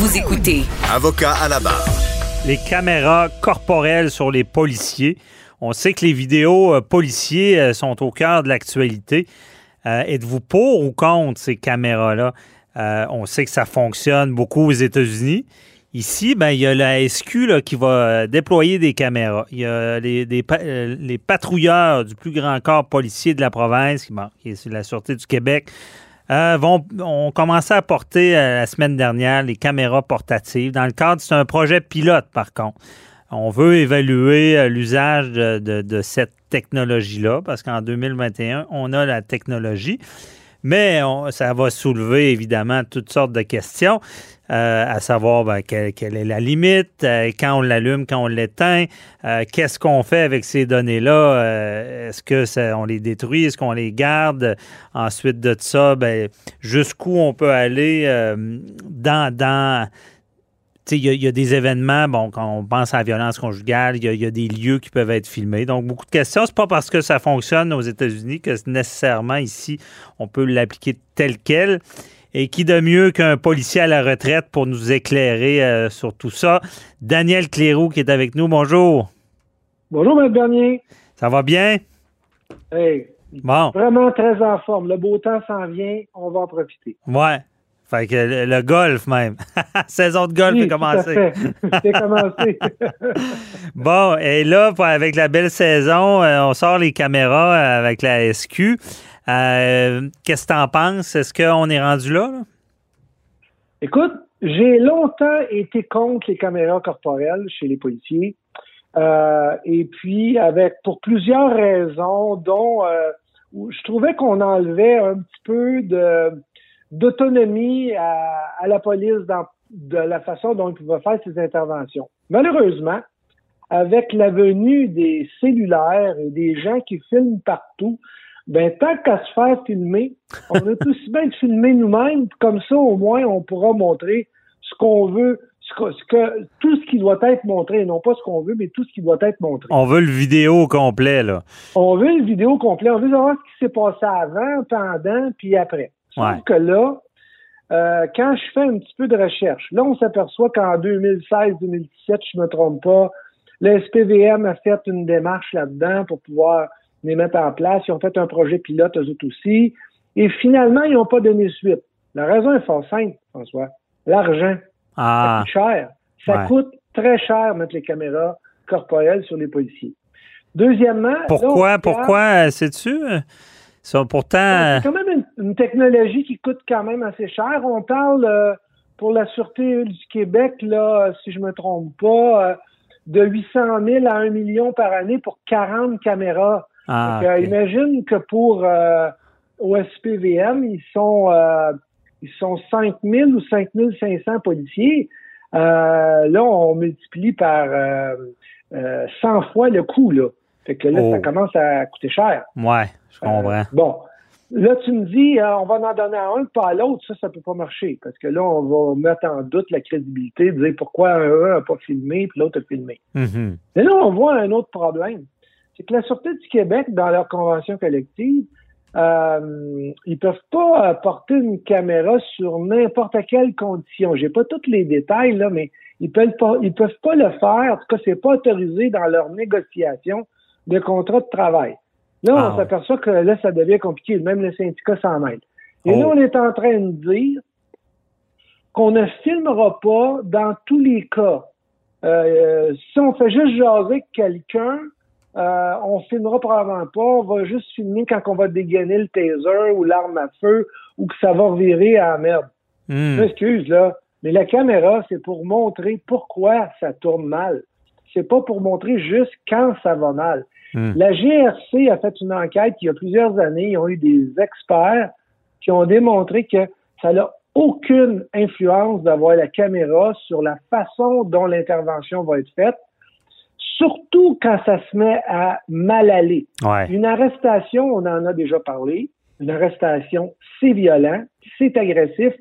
Vous écoutez Avocat à la barre. Les caméras corporelles sur les policiers. On sait que les vidéos euh, policiers euh, sont au cœur de l'actualité. Euh, Êtes-vous pour ou contre ces caméras-là? Euh, on sait que ça fonctionne beaucoup aux États-Unis. Ici, ben, il y a la SQ là, qui va déployer des caméras. Il y a les, des pa- les patrouilleurs du plus grand corps policier de la province, qui, bon, qui est sur la Sûreté du Québec, euh, vont, à porter euh, la semaine dernière les caméras portatives. Dans le cadre, c'est un projet pilote, par contre. On veut évaluer euh, l'usage de cette technologie-là, parce qu'en 2021, on a la technologie. Mais ça va soulever évidemment toutes sortes de questions, euh, à savoir ben, quelle, quelle est la limite, euh, quand on l'allume, quand on l'éteint, euh, qu'est-ce qu'on fait avec ces données-là, est-ce que on les détruit, est-ce qu'on les garde, ensuite de ça, ben, jusqu'où on peut aller dans, dans il y, a- il y a des événements, bon, quand on pense à la violence conjugale, il y, a- il y a des lieux qui peuvent être filmés. Donc, beaucoup de questions. C'est pas parce que ça fonctionne aux États-Unis que nécessairement ici, on peut l'appliquer tel quel. Et qui de mieux qu'un policier à la retraite pour nous éclairer euh, sur tout ça? Daniel Cléroux qui est avec nous. Bonjour. Bonjour, M. Bernier. Ça va bien? Hey, Bon. vraiment très en forme. Le beau temps s'en vient, on va en profiter. Ouais. Fait que le, le golf même. Saison de golf Oui, est commencée. C'est commencé. Bon, et là, avec la belle saison, euh, on sort les caméras avec la SQ. Euh, Qu'est-ce que tu en penses? Est-ce qu'on est rendu là? là? Écoute, j'ai longtemps été contre les caméras corporelles chez les policiers. Euh, et puis, avec pour plusieurs raisons, dont euh, je trouvais qu'on enlevait un petit peu de d'autonomie à, à la police dans de la façon dont ils pouvaient faire ses interventions. Malheureusement, avec la venue des cellulaires et des gens qui filment partout, ben tant qu'à se faire filmer, on est aussi bien de filmer nous-mêmes, comme ça au moins on pourra montrer ce qu'on veut, ce que, ce que- tout ce qui doit être montré, non pas ce qu'on veut, mais tout ce qui doit être montré. On veut le vidéo complet, là. On veut une vidéo complète, on veut savoir ce qui s'est passé avant, pendant, puis après. Sauf Ouais. que là, euh, quand je fais un petit peu de recherche, là, on s'aperçoit qu'en 2016-2017, je me trompe pas, le SPVM a fait une démarche là-dedans pour pouvoir les mettre en place. Ils ont fait un projet pilote, eux autres aussi. Et finalement, ils n'ont pas donné suite. La raison est fort simple, François. L'argent. Ça Ah, coûte cher. Ça Ouais. coûte très cher mettre les caméras corporelles sur les policiers. Deuxièmement, pourquoi, pourquoi, euh, sais-tu? Euh, Ça, pourtant, euh, c'est quand même une, une technologie qui coûte quand même assez cher. On parle euh, pour la Sûreté du Québec, là, euh, si je me trompe pas, euh, de 800 000 à 1 million par année pour 40 caméras. ah, ok. Imagine que pour euh, au SPVM, ils sont euh, ils sont 5 000 ou 5 500 policiers. Euh, là, on multiplie par euh, euh, 100 fois le coût. Là. Fait que là, Oh. ça commence à coûter cher. ouais, je comprends. Euh, bon. Là, tu me dis, euh, on va en donner à un, pas à l'autre. Ça, ça peut pas marcher. Parce que là, on va mettre en doute la crédibilité, de dire pourquoi un n'a pas filmé, puis l'autre a filmé. Mhm. Mais là, on voit un autre problème. C'est que la Sûreté du Québec, dans leur convention collective, euh, ils peuvent pas euh, porter une caméra sur n'importe quelle condition. J'ai pas tous les détails, là, mais ils peuvent pas, ils peuvent pas le faire. En tout cas, c'est pas autorisé dans leur négociation de contrat de travail. Là, Ah on ouais. s'aperçoit que là, ça devient compliqué. Même le syndicat s'en mêle. Et Oh. là, on est en train de dire qu'on ne filmera pas dans tous les cas. Euh, si on fait juste jaser quelqu'un, euh, on filmera probablement pas. On va juste filmer quand on va dégainer le taser ou l'arme à feu ou que ça va revirer à la merde. Je m'excuse, là. Mais la caméra, c'est pour montrer pourquoi ça tourne mal. C'est pas pour montrer juste quand ça va mal. Hmm. La GRC a fait une enquête il y a plusieurs années. Ils ont eu des experts qui ont démontré que ça n'a aucune influence d'avoir la caméra sur la façon dont l'intervention va être faite, surtout quand ça se met à mal aller. Une arrestation, on en a déjà parlé, une arrestation, c'est violent, c'est agressif,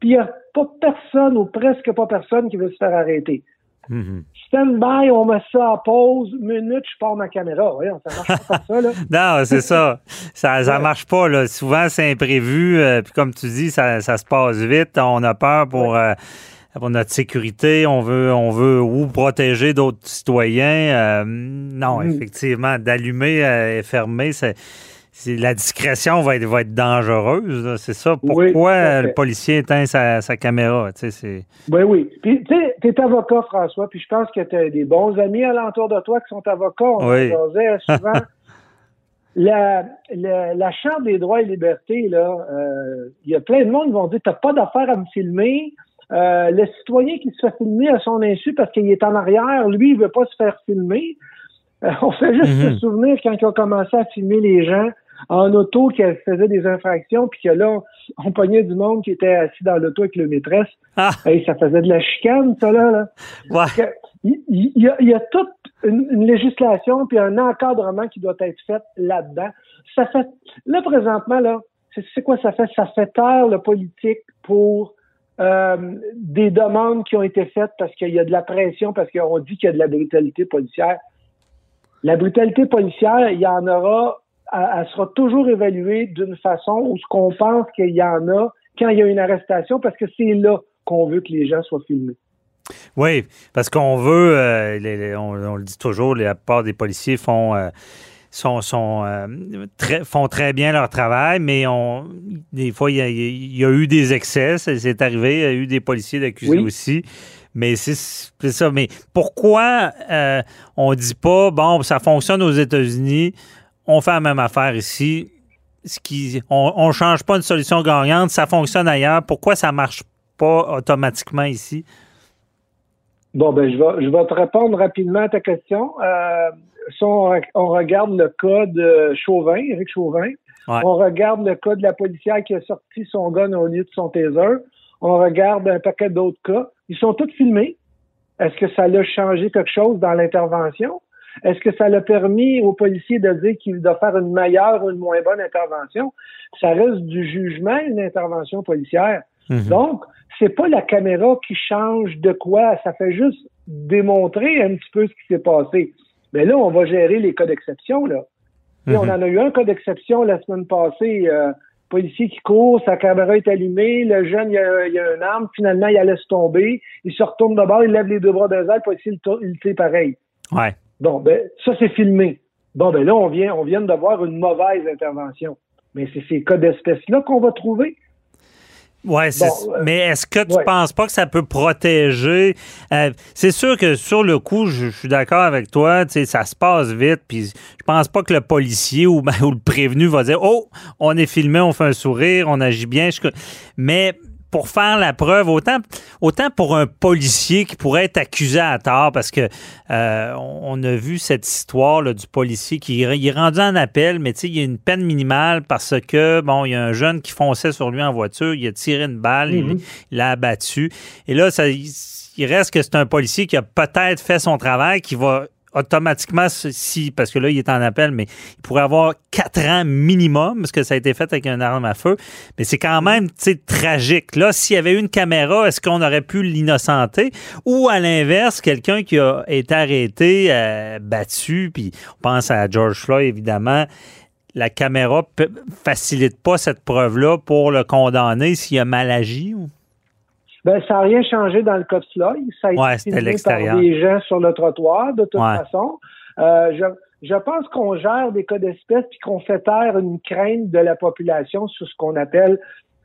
puis il n'y a pas personne ou presque pas personne qui veut se faire arrêter. Mm-hmm. Stand by, on met ça en pause, minute, je pars ma caméra. Voyons, ça marche pas comme ça, là. non, c'est ça. Ça ne marche pas, là. Souvent, c'est imprévu. Euh, puis comme tu dis, ça, ça, se passe vite. On a peur pour, euh, pour notre sécurité. On veut, on veut ou protéger d'autres citoyens. Euh, non, mm. effectivement, d'allumer et fermer, c'est la discrétion va être, va être dangereuse. C'est ça. Pourquoi le policier éteint sa, caméra? Oui, oui. Puis, tu sais, tu es avocat, François, puis je pense que tu as des bons amis alentour de toi qui sont avocats. On oui. souvent. la, la, Charte des droits et libertés, là, euh, il y a plein de monde qui vont dire, t'as pas d'affaire à me filmer. Euh, le citoyen qui se fait filmer à son insu parce qu'il est en arrière, lui, il veut pas se faire filmer. Euh, on fait juste se mm-hmm. souvenir quand ils ont commencé à filmer les gens en auto qui faisait des infractions, puis que là, on pognait du monde qui était assis dans l'auto avec le maîtresse. Ah. Ça faisait de la chicane, ça, là. Il, y a, toute une, législation puis un encadrement qui doit être fait là-dedans. Ça fait, là, présentement, là, c'est quoi ça fait? Ça fait taire le politique pour euh, des demandes qui ont été faites parce qu'il y a de la pression, parce qu'on dit qu'il y a de la brutalité policière. La brutalité policière, il y en aura elle, sera toujours évaluée d'une façon où ce qu'on pense qu'il y en a quand il y a une arrestation, parce que c'est là qu'on veut que les gens soient filmés. Oui, parce qu'on veut, euh, on, le dit toujours, la plupart des policiers font, euh, sont, euh, très, font très bien leur travail, mais on, des fois, il y, a, eu des excès, c'est arrivé, il y a eu des policiers d'accusés aussi. Mais c'est ça. Mais pourquoi on dit pas, bon, ça fonctionne aux États-Unis, on fait la même affaire ici. Ce qui, on ne change pas une solution gagnante, ça fonctionne ailleurs. Pourquoi ça ne marche pas automatiquement ici? Bon, ben, je vais, je vais te répondre rapidement à ta question. Euh, si on, regarde le cas de Chauvin, Éric Chauvin, on regarde le cas de la policière qui a sorti son gun au lieu de son taser, on regarde un paquet d'autres cas. Ils sont tous filmés. Est-ce que ça a changé quelque chose dans l'intervention? Est-ce que ça l'a permis aux policiers de dire qu'il doit faire une meilleure ou une moins bonne intervention? Ça reste du jugement, une intervention policière. Mhm. Donc, c'est pas la caméra qui change de quoi, ça fait juste démontrer un petit peu ce qui s'est passé. Mais là, on va gérer les cas d'exception, là. On mhm. en a eu un cas d'exception la semaine passée. Euh, policier qui court, sa caméra est allumée, le jeune, il a, il a une arme, finalement, il laisse tomber, il se retourne de bord, il lève les deux bras des ailes, le policier, il, il pareil. Ouais. Bon, ben, ça, c'est filmé. Bon, ben là, on vient, on vient d'avoir une mauvaise intervention. Mais c'est ces cas d'espèces-là qu'on va trouver. Oui, euh, mais est-ce que tu ne penses pas que ça peut protéger? Euh, c'est sûr que sur le coup, je, suis d'accord avec toi, ça se passe vite, puis je pense pas que le policier ou, ou, le prévenu va dire Oh, on est filmé, on fait un sourire, on agit bien. Mais pour faire la preuve, autant, autant pour un policier qui pourrait être accusé à tort, parce que euh, on a vu cette histoire là, du policier qui est rendu en appel, mais il y a une peine minimale parce que, bon, il y a un jeune qui fonçait sur lui en voiture, il a tiré une balle, il mm-hmm. l'a abattu. Et là, ça, il reste que c'est un policier qui a peut-être fait son travail, qui va automatiquement, si, parce que là, il est en appel, mais il pourrait avoir quatre ans minimum, parce que ça a été fait avec un arme à feu. Mais c'est quand même, tragique. Là, s'il y avait eu une caméra, est-ce qu'on aurait pu l'innocenter? Ou à l'inverse, quelqu'un qui a été arrêté, euh, battu, puis on pense à George Floyd, évidemment, la caméra facilite pas cette preuve-là pour le condamner s'il a mal agi? Ou? Ben, ça n'a rien changé dans le cas de Floyd. Ça a été par des gens sur le trottoir, de toute façon. Euh, je, je pense qu'on gère des cas d'espèces puis qu'on fait taire une crainte de la population sur ce qu'on appelle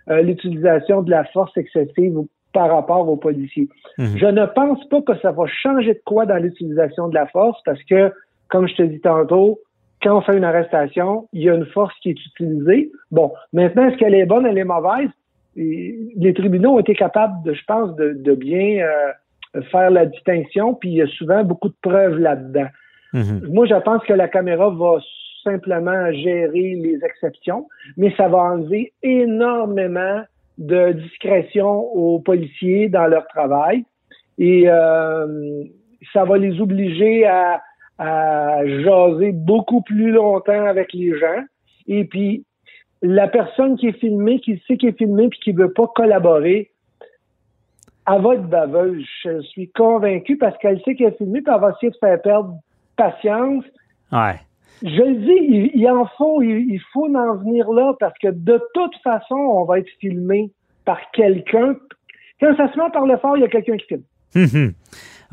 euh, l'utilisation de la force excessive par rapport aux policiers. Mhm. Je ne pense pas que ça va changer de quoi dans l'utilisation de la force parce que, comme je te dis tantôt, quand on fait une arrestation, il y a une force qui est utilisée. Bon, maintenant, est-ce qu'elle est bonne, elle est mauvaise? Les tribunaux ont été capables, de, je pense, de, bien euh, faire la distinction, puis il y a souvent beaucoup de preuves là-dedans. Mm-hmm. Moi, je pense que la caméra va simplement gérer les exceptions, mais ça va enlever énormément de discrétion aux policiers dans leur travail et euh, ça va les obliger à, à jaser beaucoup plus longtemps avec les gens. Et puis, la personne qui est filmée, qui sait qu'elle est filmée puis qui veut pas collaborer, elle va être baveuse. Je suis convaincu parce qu'elle sait qu'elle est filmée puis elle va essayer de faire perdre patience. Ouais. Je le dis, il, en faut, il, faut en venir là parce que de toute façon, on va être filmé par quelqu'un. Quand ça se met par le fort, il y a quelqu'un qui filme. Mhm.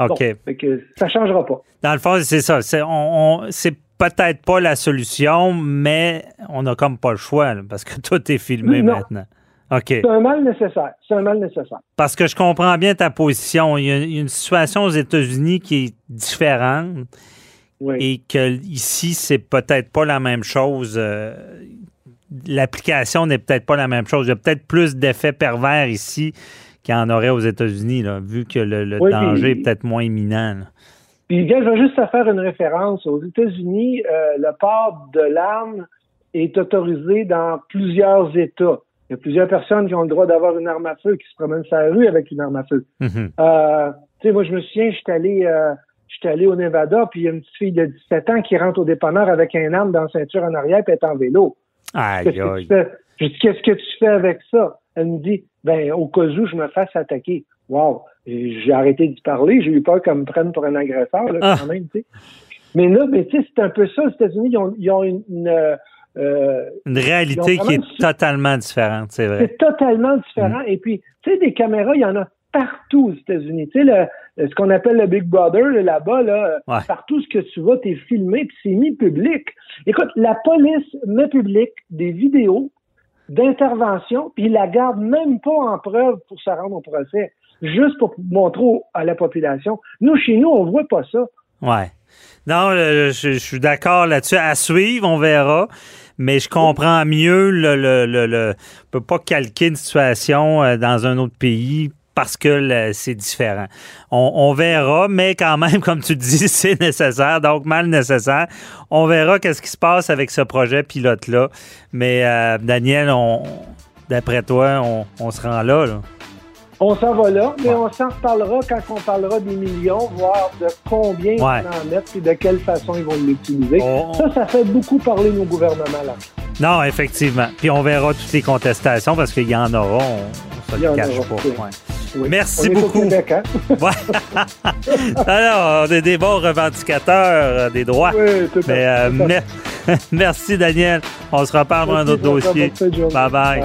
OK. Bon, que ça changera pas. Dans le fond, c'est ça. C'est, on, c'est peut-être pas la solution, mais on n'a comme pas le choix là, parce que tout est filmé Non. maintenant. OK. C'est un mal nécessaire. C'est un mal nécessaire. Parce que je comprends bien ta position. Il y a une situation aux États-Unis qui est différente Oui. et que ici, c'est peut-être pas la même chose. euh, L'application n'est peut-être pas la même chose. Il y a peut-être plus d'effets pervers ici qu'il y en aurait aux États-Unis, vu que le, le Oui, danger est peut-être moins imminent. là. Puis, gars, je vais juste te faire une référence. Aux États-Unis, euh, le port de l'arme est autorisé dans plusieurs États. Il y a plusieurs personnes qui ont le droit d'avoir une arme à feu, qui se promènent sur la rue avec une arme à feu. Mhm. Euh, tu sais, moi, je me souviens, j'étais allé, euh, j'étais allé au Nevada, puis il y a une petite fille de 17 ans qui rentre au dépanneur avec un arme dans la ceinture en arrière, puis elle est en vélo. Aïe, Qu'est-ce que tu aïe. fais? Je dis, qu'est-ce que tu fais avec ça? Elle me dit, ben, au cas où je me fasse attaquer. Wow. J'ai arrêté d'y parler. J'ai eu peur qu'elle me prenne pour un agresseur, là, Ah. quand même, tu sais. Mais là, mais tu sais, c'est un peu ça. Aux États-Unis, ils ont, ils ont une, une, euh, euh, Une réalité qui est totalement différente, c'est vrai. c'est totalement différent. Et puis, tu sais, des caméras, il y en a partout aux États-Unis. Tu sais, ce qu'on appelle le Big Brother, là, là-bas, là, Ouais. partout ce que tu vas, t'es filmé, puis c'est mis public. Écoute, la police met public des vidéos d'intervention, puis ils la garde même pas en preuve pour se rendre au procès, juste pour montrer à la population. Nous, chez nous, on voit pas ça. Ouais. Non, je, suis d'accord là-dessus. À suivre, on verra. Mais je comprends mieux le, le, le, on peut pas calquer une situation euh, dans un autre pays parce que c'est différent. On, verra, mais quand même, comme tu dis, c'est nécessaire, donc mal nécessaire. On verra qu'est-ce qui se passe avec ce projet pilote-là. Mais euh, Daniel, d'après toi, on, on se rend là. là. On s'en va là, mais Ouais. on s'en reparlera quand on parlera des millions, voir de combien ils Ouais. vont en mettre et de quelle façon ils vont l'utiliser. On- Ça, ça fait beaucoup parler nos gouvernements là. Non, effectivement. Puis on verra toutes les contestations parce qu'il y en aura. On, Il se le cache pas. oui. Ouais. Oui. Merci On est au beaucoup. Québec, hein? Ouais. Alors, on est des bons revendicateurs euh, des droits. Oui, tout à Mais euh, mer- merci, Daniel. On se reparle dans un autre dossier. bye. Bye.